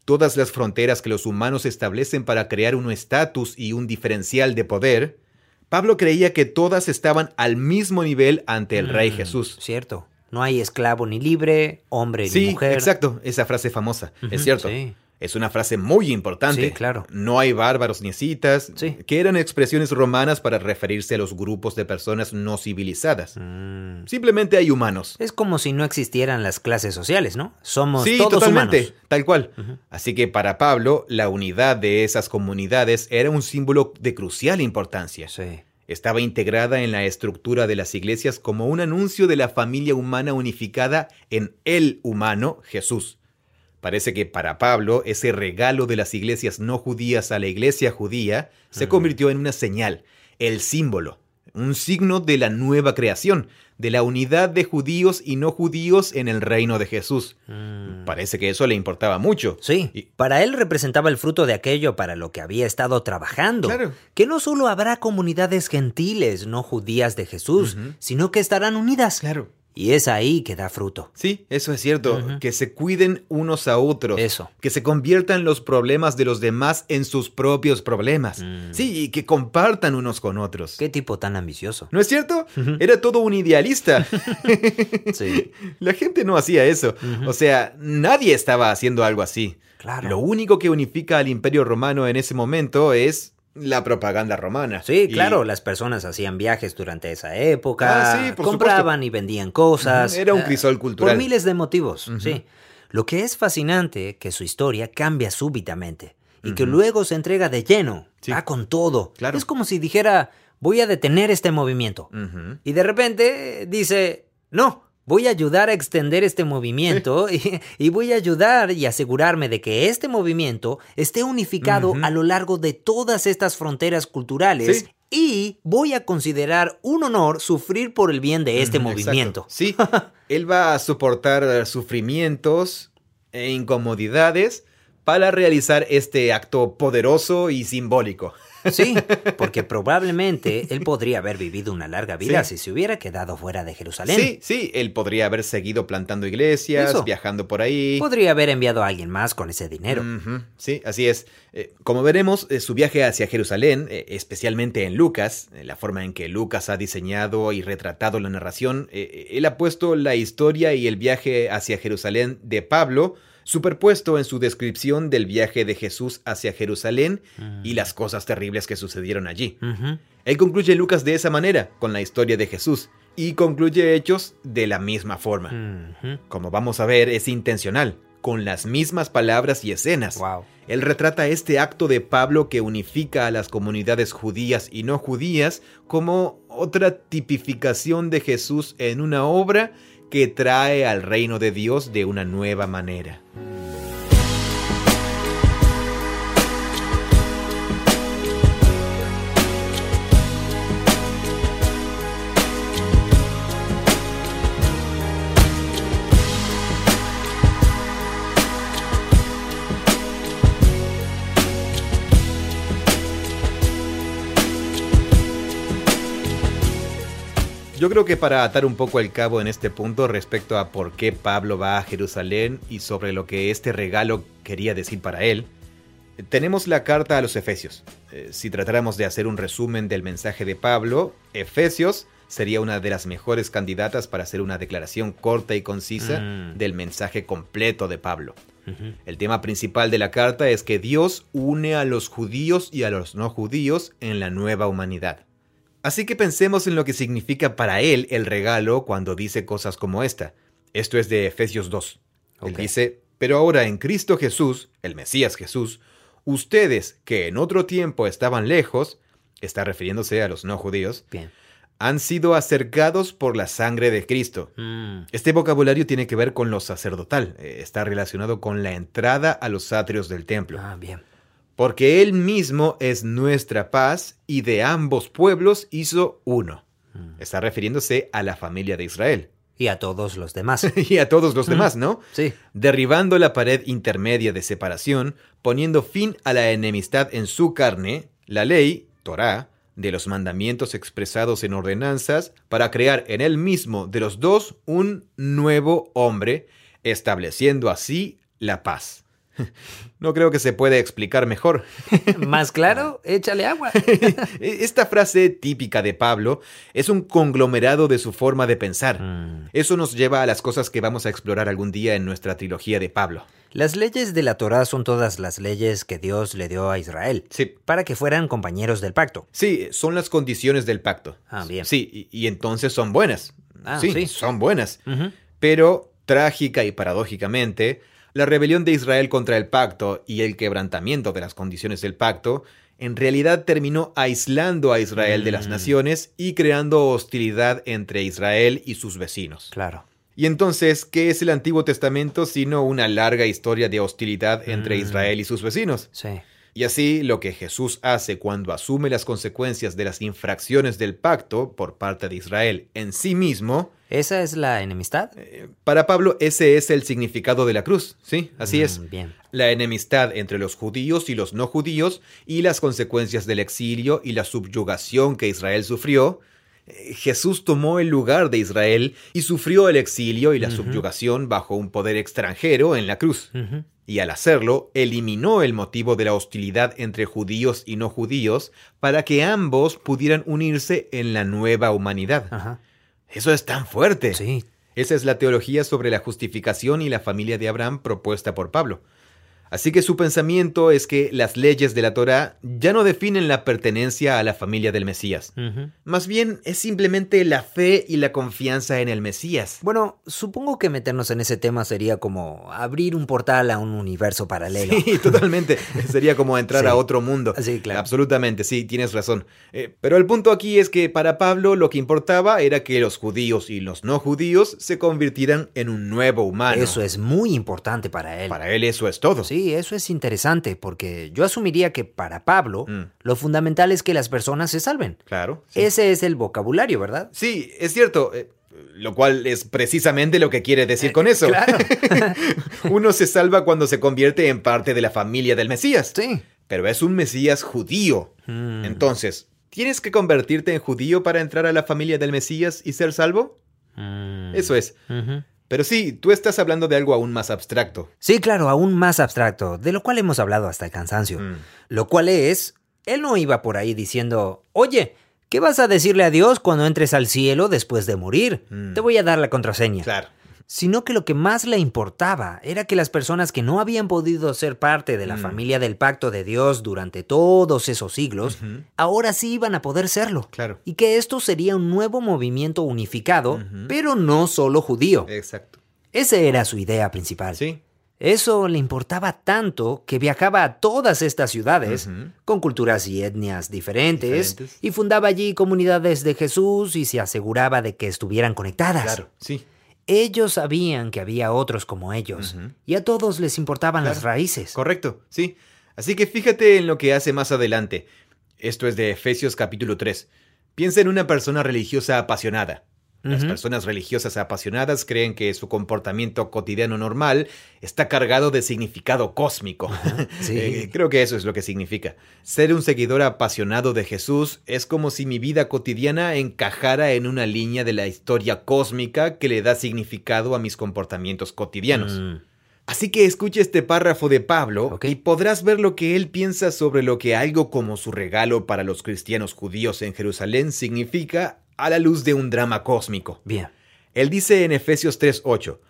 todas las fronteras que los humanos establecen para crear un estatus y un diferencial de poder, Pablo creía que todas estaban al mismo nivel ante el Rey mm, Jesús. Cierto. No hay esclavo ni libre, hombre ni mujer. Sí, exacto. Esa frase famosa. es cierto. Es una frase muy importante. Sí, claro. No hay bárbaros ni citas, que eran expresiones romanas para referirse a los grupos de personas no civilizadas. Mm. Simplemente hay humanos. Es como si no existieran las clases sociales, ¿no? Somos sí, todos totalmente, tal cual. Así que para Pablo, la unidad de esas comunidades era un símbolo de crucial importancia. Sí. Estaba integrada en la estructura de las iglesias como un anuncio de la familia humana unificada en el humano Jesús. Parece que para Pablo ese regalo de las iglesias no judías a la iglesia judía se convirtió en una señal, el símbolo, un signo de la nueva creación, de la unidad de judíos y no judíos en el reino de Jesús. Mm. Parece que eso le importaba mucho. Sí, para él representaba el fruto de aquello para lo que había estado trabajando. Claro. Que no solo habrá comunidades gentiles no judías de Jesús, sino que estarán unidas. Claro. Y es ahí que da fruto. Sí, eso es cierto. Que se cuiden unos a otros. Eso. Que se conviertan los problemas de los demás en sus propios problemas. Mm. Sí, y que compartan unos con otros. Qué tipo tan ambicioso. ¿No es cierto? Era todo un idealista. *laughs* sí. La gente no hacía eso. O sea, nadie estaba haciendo algo así. Claro. Lo único que unifica al imperio romano en ese momento es la propaganda romana. Sí, claro, las personas hacían viajes durante esa época, ah, compraban y vendían cosas. Era un eh, crisol cultural. Por miles de motivos, sí. Lo que es fascinante que su historia cambia súbitamente y que luego se entrega de lleno, va con todo. Claro. Es como si dijera, voy a detener este movimiento. Y de repente dice, no, Voy a ayudar a extender este movimiento *laughs* y, voy a ayudar y asegurarme de que este movimiento esté unificado a lo largo de todas estas fronteras culturales y voy a considerar un honor sufrir por el bien de este movimiento. Sí, *laughs* él va a soportar sufrimientos e incomodidades para realizar este acto poderoso y simbólico. Sí, porque probablemente él podría haber vivido una larga vida si se hubiera quedado fuera de Jerusalén. Sí, sí, él podría haber seguido plantando iglesias, viajando por ahí. Podría haber enviado a alguien más con ese dinero. Sí, así es. Eh, como veremos, eh, su viaje hacia Jerusalén, eh, especialmente en Lucas, la forma en que Lucas ha diseñado y retratado la narración, él ha puesto la historia y el viaje hacia Jerusalén de Pablo superpuesto en su descripción del viaje de Jesús hacia Jerusalén y mm. las cosas terribles que sucedieron allí. Él concluye Lucas de esa manera, con la historia de Jesús, y concluye Hechos de la misma forma. Como vamos a ver, es intencional, con las mismas palabras y escenas. Él retrata este acto de Pablo que unifica a las comunidades judías y no judías como otra tipificación de Jesús en una obra que trae al reino de Dios de una nueva manera. Yo creo que para atar un poco el cabo en este punto respecto a por qué Pablo va a Jerusalén y sobre lo que este regalo quería decir para él, tenemos la carta a los Efesios. Eh, si tratáramos de hacer un resumen del mensaje de Pablo, Efesios sería una de las mejores candidatas para hacer una declaración corta y concisa mm. del mensaje completo de Pablo. El tema principal de la carta es que Dios une a los judíos y a los no judíos en la nueva humanidad. Así que pensemos en lo que significa para él el regalo cuando dice cosas como esta. Esto es de Efesios 2. Él dice, pero ahora en Cristo Jesús, el Mesías Jesús, ustedes que en otro tiempo estaban lejos, está refiriéndose a los no judíos, han sido acercados por la sangre de Cristo. Mm. Este vocabulario tiene que ver con lo sacerdotal, eh, está relacionado con la entrada a los atrios del templo. Ah, bien porque Él mismo es nuestra paz y de ambos pueblos hizo uno. Mm. Está refiriéndose a la familia de Israel. Y a todos los demás. *laughs* y a todos los demás, ¿no? Sí. Derribando la pared intermedia de separación, poniendo fin a la enemistad en su carne, la ley, Torah, de los mandamientos expresados en ordenanzas para crear en él mismo de los dos un nuevo hombre, estableciendo así la paz. *laughs* No creo que se pueda explicar mejor. *laughs* ¿Más claro? Échale agua. *laughs* Esta frase típica de Pablo es un conglomerado de su forma de pensar. Mm. Eso nos lleva a las cosas que vamos a explorar algún día en nuestra trilogía de Pablo. Las leyes de la Torá son todas las leyes que Dios le dio a Israel. Sí. Para que fueran compañeros del pacto. Sí, son las condiciones del pacto. Ah, bien. Sí, y, entonces son buenas. Ah, sí, son buenas. Pero, trágica y paradójicamente, la rebelión de Israel contra el pacto y el quebrantamiento de las condiciones del pacto en realidad terminó aislando a Israel de las mm. naciones y creando hostilidad entre Israel y sus vecinos. Claro. Y entonces, ¿qué es el Antiguo Testamento sino una larga historia de hostilidad entre mm. Israel y sus vecinos? Sí. Y así lo que Jesús hace cuando asume las consecuencias de las infracciones del pacto por parte de Israel en sí mismo. ¿Esa es la enemistad? Eh, para Pablo ese es el significado de la cruz, sí, así es. Mm, bien. La enemistad entre los judíos y los no judíos y las consecuencias del exilio y la subyugación que Israel sufrió. Eh, Jesús tomó el lugar de Israel y sufrió el exilio y la subyugación bajo un poder extranjero en la cruz y al hacerlo eliminó el motivo de la hostilidad entre judíos y no judíos para que ambos pudieran unirse en la nueva humanidad. Eso es tan fuerte. Sí. Esa es la teología sobre la justificación y la familia de Abraham propuesta por Pablo. Así que su pensamiento es que las leyes de la Torah ya no definen la pertenencia a la familia del Mesías. Más bien es simplemente la fe y la confianza en el Mesías. Bueno, supongo que meternos en ese tema sería como abrir un portal a un universo paralelo. Sí, totalmente. *laughs* sería como entrar a otro mundo. Sí, claro. Absolutamente, sí, tienes razón. Eh, pero el punto aquí es que para Pablo lo que importaba era que los judíos y los no judíos se convirtieran en un nuevo humano. Eso es muy importante para él. Para él eso es todo. Sí, eso es interesante, porque yo asumiría que para Pablo mm. lo fundamental es que las personas se salven. Claro. Ese es el vocabulario, ¿verdad? Sí, es cierto. Eh, lo cual es precisamente lo que quiere decir con eso. Claro. *laughs* Uno se salva cuando se convierte en parte de la familia del Mesías. Sí. Pero es un Mesías judío. Mm. Entonces, ¿tienes que convertirte en judío para entrar a la familia del Mesías y ser salvo? Mm. Eso es. Pero sí, tú estás hablando de algo aún más abstracto. Sí, claro, aún más abstracto, de lo cual hemos hablado hasta el cansancio. Mm. Lo cual es, él no iba por ahí diciendo, oye, ¿qué vas a decirle a Dios cuando entres al cielo después de morir? Mm. Te voy a dar la contraseña. Claro sino que lo que más le importaba era que las personas que no habían podido ser parte de la mm. familia del pacto de Dios durante todos esos siglos, ahora sí iban a poder serlo. Claro. Y que esto sería un nuevo movimiento unificado, pero no solo judío. Exacto. Esa era su idea principal. Sí. Eso le importaba tanto que viajaba a todas estas ciudades, con culturas y etnias diferentes, y fundaba allí comunidades de Jesús y se aseguraba de que estuvieran conectadas. Claro, sí. Ellos sabían que había otros como ellos, y a todos les importaban las raíces. Correcto, sí. Así que fíjate en lo que hace más adelante. Esto es de Efesios capítulo 3. Piensa en una persona religiosa apasionada. Las personas religiosas apasionadas creen que su comportamiento cotidiano normal está cargado de significado cósmico. *laughs* Eh, creo que eso es lo que significa. Ser un seguidor apasionado de Jesús es como si mi vida cotidiana encajara en una línea de la historia cósmica que le da significado a mis comportamientos cotidianos. Mm. Así que escucha este párrafo de Pablo y podrás ver lo que él piensa sobre lo que algo como su regalo para los cristianos judíos en Jerusalén significa a la luz de un drama cósmico. Bien. Él dice en Efesios 3:8,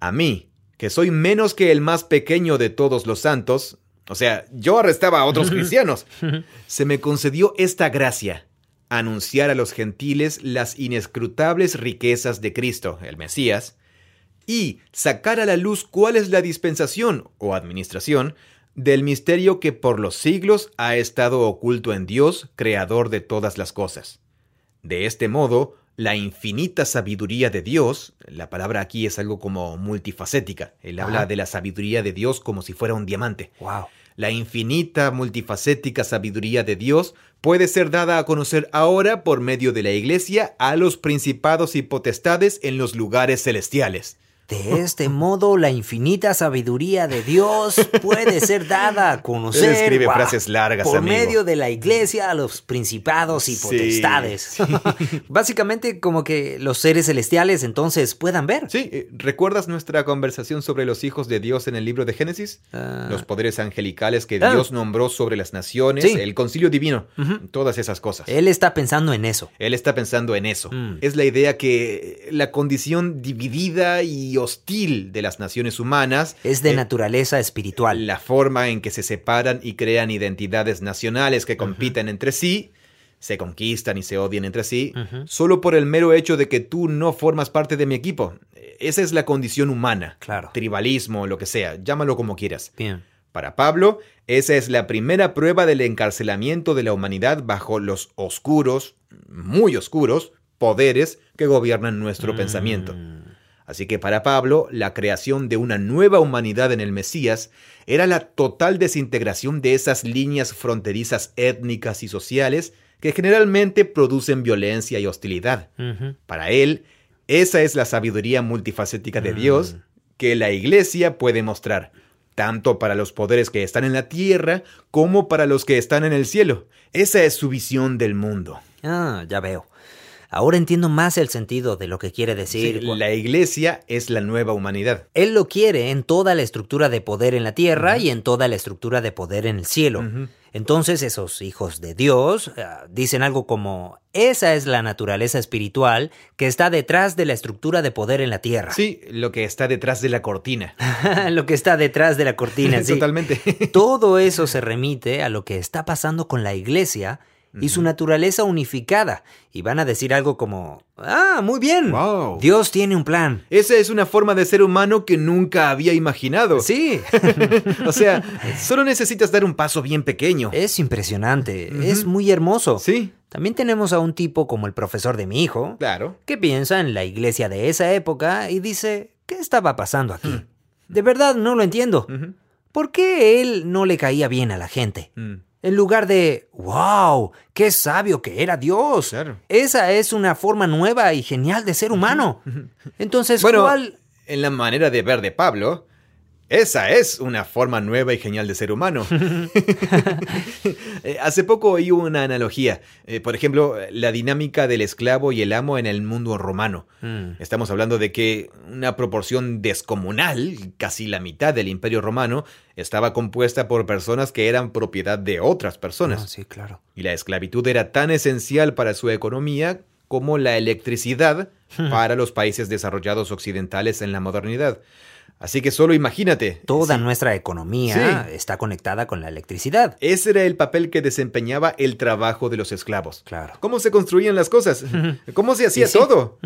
a mí, que soy menos que el más pequeño de todos los santos, o sea, yo arrestaba a otros *laughs* cristianos, *laughs* se me concedió esta gracia, anunciar a los gentiles las inescrutables riquezas de Cristo, el Mesías, y sacar a la luz cuál es la dispensación o administración del misterio que por los siglos ha estado oculto en Dios, creador de todas las cosas de este modo, la infinita sabiduría de Dios, la palabra aquí es algo como multifacética, él habla de la sabiduría de Dios como si fuera un diamante. Wow. La infinita multifacética sabiduría de Dios puede ser dada a conocer ahora por medio de la Iglesia a los principados y potestades en los lugares celestiales. De este modo, la infinita sabiduría de Dios puede ser dada a conocer. Él escribe frases largas, Por medio de la iglesia a los principados y potestades. *laughs* Básicamente, como que los seres celestiales entonces puedan ver. Sí, eh, ¿recuerdas nuestra conversación sobre los hijos de Dios en el libro de Génesis? Ah. Los poderes angelicales que. Dios nombró sobre las naciones, Sí. el concilio divino, todas esas cosas. Él está pensando en eso. Él está pensando en eso. Mm. Es la idea que la condición dividida y hostil de las naciones humanas Es de eh, naturaleza espiritual. la forma en que se separan y crean identidades nacionales que compiten entre sí, se conquistan y se odian entre sí, solo por el mero hecho de que tú no formas parte de mi equipo. Esa es la condición humana. Claro. Tribalismo, lo que sea, llámalo como quieras. Bien. Para Pablo, esa es la primera prueba del encarcelamiento de la humanidad bajo los oscuros, muy oscuros, poderes que gobiernan nuestro pensamiento. Mm. Así que para Pablo, la creación de una nueva humanidad en el Mesías era la total desintegración de esas líneas fronterizas étnicas y sociales que generalmente producen violencia y hostilidad. Para él, esa es la sabiduría multifacética de Dios que la Iglesia puede mostrar, tanto para los poderes que están en la tierra como para los que están en el cielo. Esa es su visión del mundo. Ah, ya veo. Ahora entiendo más el sentido de lo que quiere decir. Sí, la Iglesia es la nueva humanidad. Él lo quiere en toda la estructura de poder en la tierra y en toda la estructura de poder en el cielo. Entonces esos hijos de Dios ah, dicen algo como, esa es la naturaleza espiritual que está detrás de la estructura de poder en la tierra. Sí, lo que está detrás de la cortina. *laughs* lo que está detrás de la cortina. *laughs* sí. Totalmente. Todo eso se remite a lo que está pasando con la iglesia y su naturaleza unificada. Y van a decir algo como, ah, muy bien. Wow. Dios tiene un plan. Esa es una forma de ser humano que nunca había imaginado. Sí, *laughs* O sea, solo necesitas dar un paso bien pequeño. es impresionante, es muy hermoso. Sí, También tenemos a un tipo como el profesor de mi hijo, claro. que piensa en la iglesia de esa época y dice, ¿qué estaba pasando aquí? Hmm. De verdad no lo entiendo. ¿Por qué él no le caía bien a la gente? En lugar de, wow, qué sabio que era Dios. Claro. Esa es una forma nueva y genial de ser humano. Entonces, Bueno, ¿cuál? en la manera de ver de Pablo, esa es una forma nueva y genial de ser humano. *laughs* Eh, Hace poco oí una analogía. Eh, por ejemplo, la dinámica del esclavo y el amo en el mundo romano. Mm, Estamos hablando de que una proporción descomunal, casi la mitad del imperio romano, estaba compuesta por personas que eran propiedad de otras personas. ah, sí, claro. Y la esclavitud era tan esencial para su economía como la electricidad para los países desarrollados occidentales en la modernidad. Así que solo imagínate. Toda Sí, nuestra economía Sí. está conectada con la electricidad. Ese era el papel que desempeñaba el trabajo de los esclavos. Claro. ¿Cómo se construían las cosas? ¿Cómo se hacía sí. todo?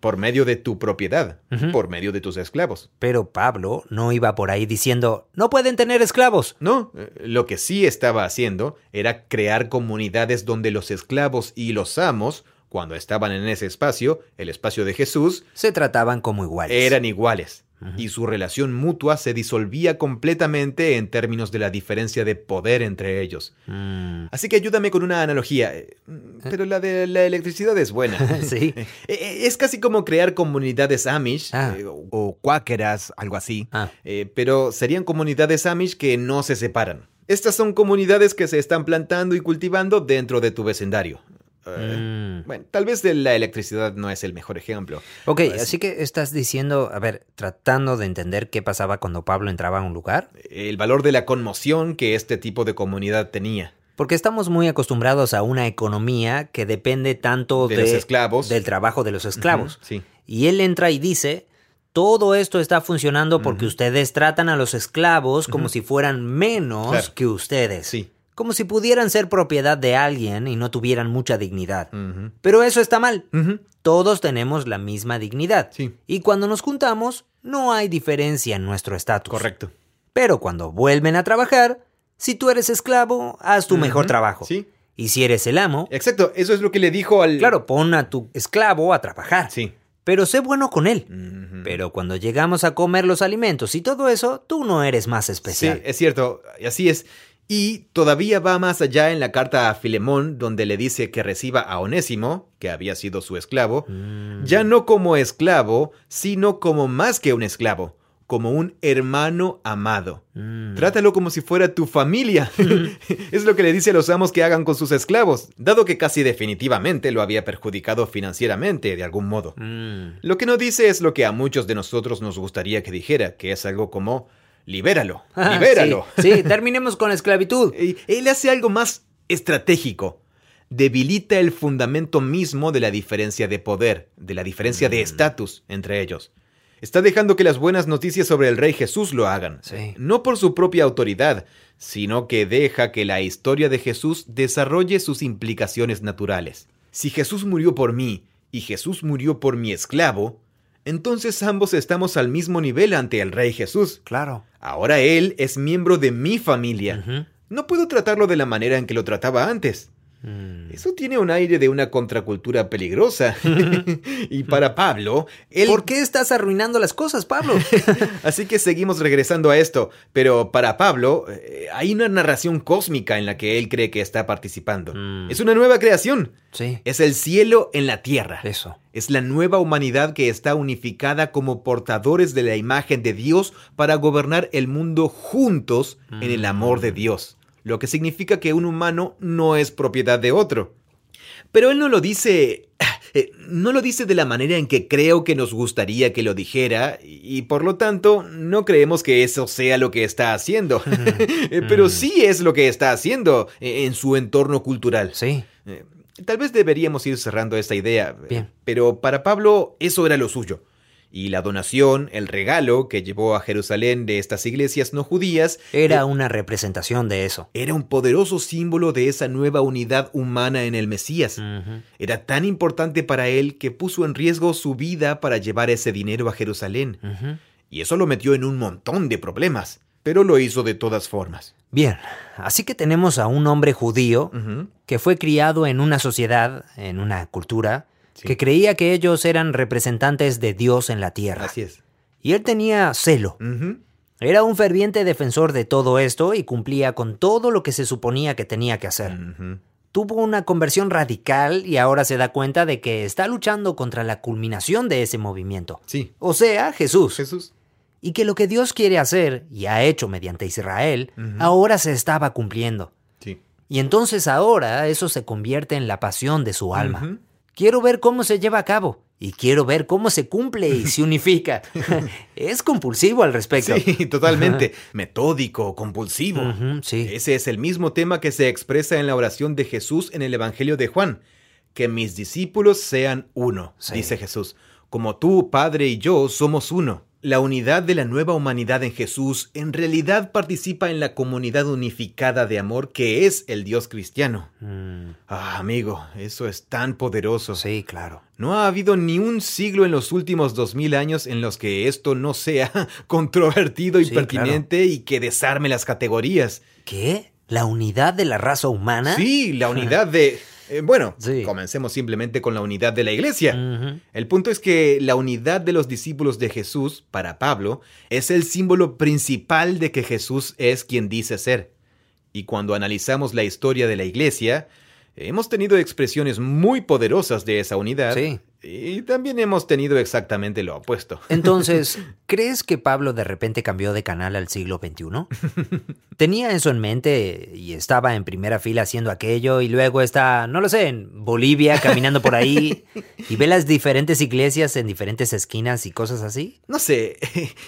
Por medio de tu propiedad, por medio de tus esclavos. Pero Pablo no iba por ahí diciendo, no pueden tener esclavos. No, eh, lo que sí estaba haciendo era crear comunidades donde los esclavos y los amos, cuando estaban en ese espacio, el espacio de Jesús, Se trataban como iguales. eran iguales. Y su relación mutua se disolvía completamente en términos de la diferencia de poder entre ellos. Mm, Así que ayúdame con una analogía. eh, Pero la de la electricidad es buena. *laughs* sí. Eh, eh, Es casi como crear comunidades Amish Ah. eh, o- o cuáqueras, algo así. Ah. Eh, pero serían comunidades Amish que no se separan. Estas son comunidades que se están plantando y cultivando dentro de tu vecindario. Eh, Mm. Bueno, tal vez de la electricidad no es el mejor ejemplo. Ok, Pues- así que estás diciendo, a ver, tratando de entender qué pasaba cuando Pablo entraba a un lugar. El valor de la conmoción que este tipo de comunidad tenía. Porque estamos muy acostumbrados a una economía que depende tanto De de, los esclavos. del trabajo de los esclavos. Sí. Y él entra y dice, todo esto está funcionando porque ustedes tratan a los esclavos como si fueran menos Claro. que ustedes. Sí. Como si pudieran ser propiedad de alguien y no tuvieran mucha dignidad. Pero eso está mal. Todos tenemos la misma dignidad. Sí. Y cuando nos juntamos, no hay diferencia en nuestro estatus. Correcto. Pero cuando vuelven a trabajar, si tú eres esclavo, haz tu mejor trabajo. sí. Y si eres el amo, Exacto, eso es lo que le dijo al... claro, pon a tu esclavo a trabajar. Sí. Pero sé bueno con él. Pero cuando llegamos a comer los alimentos y todo eso, tú no eres más Sí, especial. es cierto, y así es. Y todavía va más allá en la carta a Filemón, donde le dice que reciba a Onésimo, que había sido su esclavo, mm. ya no como esclavo, sino como más que un esclavo, como un hermano amado. Mm. Trátalo como si fuera tu familia. *laughs* es lo que le dice a los amos que hagan con sus esclavos, dado que casi definitivamente lo había perjudicado financieramente de algún modo. Mm. Lo que no dice es lo que a muchos de nosotros nos gustaría que dijera, que es algo como libéralo, *laughs* ah, libéralo. sí, terminemos con la esclavitud. *laughs* Él hace algo más estratégico. Debilita el fundamento mismo de la diferencia de poder, de la diferencia de mm. estatus entre ellos. Está dejando que las buenas noticias sobre el rey Jesús lo hagan. No por su propia autoridad, sino que deja que la historia de Jesús desarrolle sus implicaciones naturales. Si Jesús murió por mí y Jesús murió por mi esclavo, entonces ambos estamos al mismo nivel ante el Rey Jesús. Claro. Ahora Él es miembro de mi familia. No puedo tratarlo de la manera en que lo trataba antes. Mm. Eso tiene un aire de una contracultura peligrosa. *laughs* *laughs* y para Pablo, él... ¿Por qué estás arruinando las cosas, Pablo? *laughs* Así que seguimos regresando a esto. Pero para Pablo, eh, hay una narración cósmica en la que él cree que está participando. Mm. Es una nueva creación. Sí. Es el cielo en la tierra. Eso. Es la nueva humanidad que está unificada como portadores de la imagen de Dios para gobernar el mundo juntos en el amor de mm. Dios lo que significa que un humano no es propiedad de otro. Pero él no lo dice... *sighs* Eh, no lo dice de la manera en que creo que nos gustaría que lo dijera, y por lo tanto no creemos que eso sea lo que está haciendo. *laughs* Eh, pero mm. sí es lo que está haciendo eh, en su entorno cultural. Sí. Tal vez deberíamos ir cerrando esta idea. Bien. Pero para Pablo eso era lo suyo y la donación, el regalo que llevó a Jerusalén de estas iglesias no judías era eh, una representación de eso. Era un poderoso símbolo de esa nueva unidad humana en el Mesías. Era tan importante para él que puso en riesgo su vida para llevar ese dinero a Jerusalén. Y eso lo metió en un montón de problemas, pero lo hizo de todas formas. Bien, así que tenemos a un hombre judío que fue criado en una sociedad, en una cultura, que creía que ellos eran representantes de Dios en la tierra. Así es. Y él tenía celo. Era un ferviente defensor de todo esto y cumplía con todo lo que se suponía que tenía que hacer. Tuvo una conversión radical y ahora se da cuenta de que está luchando contra la culminación de ese movimiento. Sí. O sea, Jesús. Jesús. Y que lo que Dios quiere hacer y ha hecho mediante Israel, ahora se estaba cumpliendo. Sí. Y entonces ahora eso se convierte en la pasión de su alma. Quiero ver cómo se lleva a cabo y quiero ver cómo se cumple y se unifica. *laughs* es compulsivo al respecto. Sí, totalmente. Metódico, compulsivo. sí. Ese es el mismo tema que se expresa en la oración de Jesús en el Evangelio de Juan. Que mis discípulos sean uno, dice Jesús. Como tú, Padre y yo somos uno. La unidad de la nueva humanidad en Jesús en realidad participa en la comunidad unificada de amor que es el Dios cristiano. Mm. Ah, amigo, eso es tan poderoso. Sí, claro. No ha habido ni un siglo en los últimos dos mil años en los que esto no sea *laughs* controvertido y pertinente y que desarme las categorías. ¿Qué? ¿La unidad de la raza humana? Sí, la *laughs* unidad de... Eh, bueno, comencemos simplemente con la unidad de la iglesia. El punto es que la unidad de los discípulos de Jesús, para Pablo, es el símbolo principal de que Jesús es quien dice ser. Y cuando analizamos la historia de la iglesia, hemos tenido expresiones muy poderosas de esa unidad. Sí. Y también hemos tenido exactamente lo opuesto. *laughs* Entonces, ¿crees que Pablo de repente cambió de canal al siglo XXI? Tenía eso en mente y estaba en primera fila haciendo aquello y luego está, no lo sé, en Bolivia caminando por ahí y ve las diferentes iglesias en diferentes esquinas y cosas así. No sé,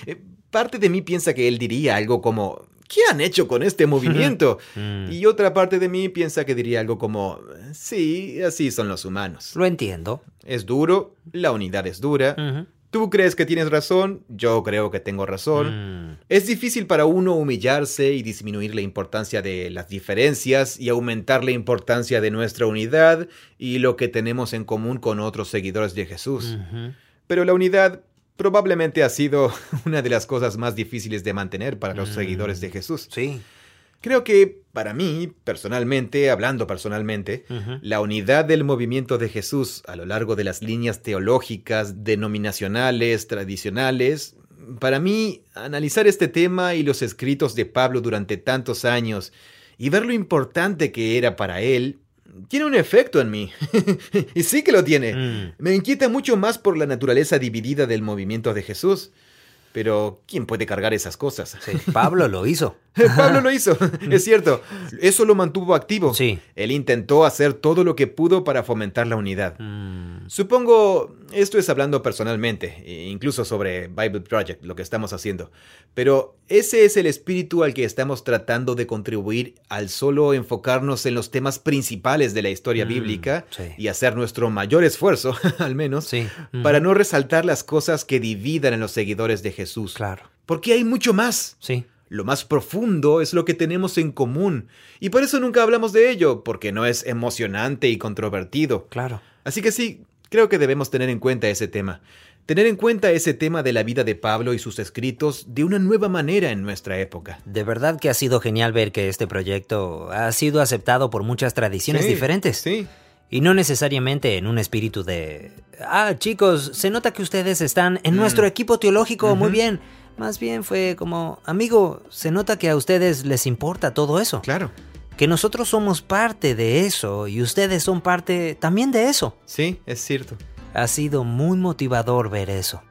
*laughs* parte de mí piensa que él diría algo como, ¿qué han hecho con este movimiento? *laughs* Mm. y otra parte de mí piensa que diría algo como, sí, así son los humanos. Lo entiendo. Es duro, la unidad es dura. Tú crees que tienes razón, yo creo que tengo razón. Mm. Es difícil para uno humillarse y disminuir la importancia de las diferencias y aumentar la importancia de nuestra unidad y lo que tenemos en común con otros seguidores de Jesús. Pero la unidad probablemente ha sido *laughs* una de las cosas más difíciles de mantener para los seguidores de mm, Jesús. Sí. Creo que para mí, personalmente, hablando personalmente, la unidad del movimiento de Jesús a lo largo de las líneas teológicas, denominacionales, tradicionales, para mí, analizar este tema y los escritos de Pablo durante tantos años y ver lo importante que era para él, tiene un efecto en mí. *laughs* y sí que lo tiene. Mm. Me inquieta mucho más por la naturaleza dividida del movimiento de Jesús. Pero, ¿quién puede cargar esas cosas? Pablo lo hizo. *laughs* *laughs* Pablo lo hizo, *laughs* es cierto. Eso lo mantuvo activo. Sí. Él intentó hacer todo lo que pudo para fomentar la unidad. Mm. Supongo, esto es hablando personalmente, e incluso sobre Bible Project, lo que estamos haciendo. Pero ese es el espíritu al que estamos tratando de contribuir al solo enfocarnos en los temas principales de la historia mm, bíblica y hacer nuestro mayor esfuerzo, *laughs* al menos, para no resaltar las cosas que dividan a los seguidores de Jesús. Claro. Porque hay mucho más. Sí. Lo más profundo es lo que tenemos en común. Y por eso nunca hablamos de ello, porque no es emocionante y controvertido. Claro. Así que sí, creo que debemos tener en cuenta ese tema. Tener en cuenta ese tema de la vida de Pablo y sus escritos de una nueva manera en nuestra época. De verdad que ha sido genial ver que este proyecto ha sido aceptado por muchas tradiciones diferentes. Sí. Y no necesariamente en un espíritu de... Ah, chicos, se nota que ustedes están en mm. nuestro equipo teológico, muy bien. Más bien fue como, amigo, se nota que a ustedes les importa todo eso. Claro. Que nosotros somos parte de eso y ustedes son parte también de eso. Sí, es cierto. Ha sido muy motivador ver eso.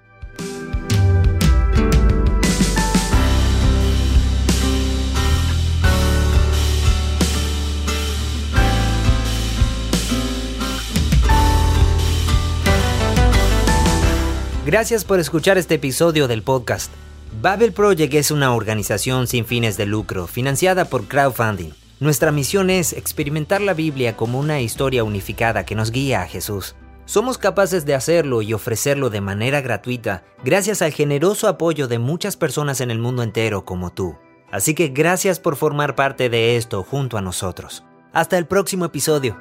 Gracias por escuchar este episodio del podcast. Babel Project es una organización sin fines de lucro, financiada por crowdfunding. Nuestra misión es experimentar la Biblia como una historia unificada que nos guía a Jesús. Somos capaces de hacerlo y ofrecerlo de manera gratuita gracias al generoso apoyo de muchas personas en el mundo entero como tú. Así que gracias por formar parte de esto junto a nosotros. Hasta el próximo episodio.